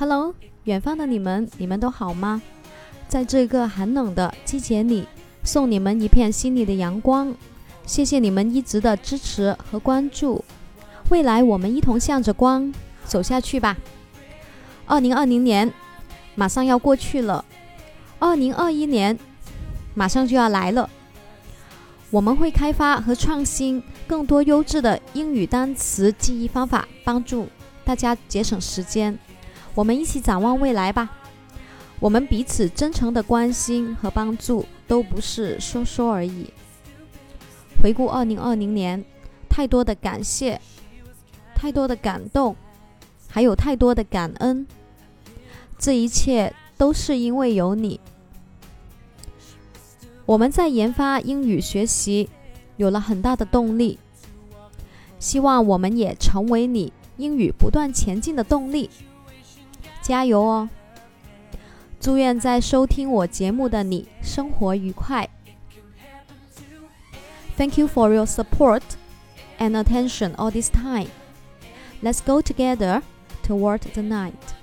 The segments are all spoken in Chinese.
Hello，远方的你们，你们都好吗？在这个寒冷的季节里，送你们一片心里的阳光。谢谢你们一直的支持和关注。未来我们一同向着光走下去吧。二零二零年马上要过去了，二零二一年马上就要来了。我们会开发和创新更多优质的英语单词记忆方法，帮助大家节省时间。我们一起展望未来吧。我们彼此真诚的关心和帮助都不是说说而已。回顾二零二零年，太多的感谢，太多的感动，还有太多的感恩。这一切都是因为有你。我们在研发英语学习，有了很大的动力。希望我们也成为你英语不断前进的动力。加油哦！祝愿在收听我节目的你生活愉快。Thank you for your support and attention all this time. Let's go together toward the night.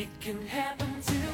It can happen to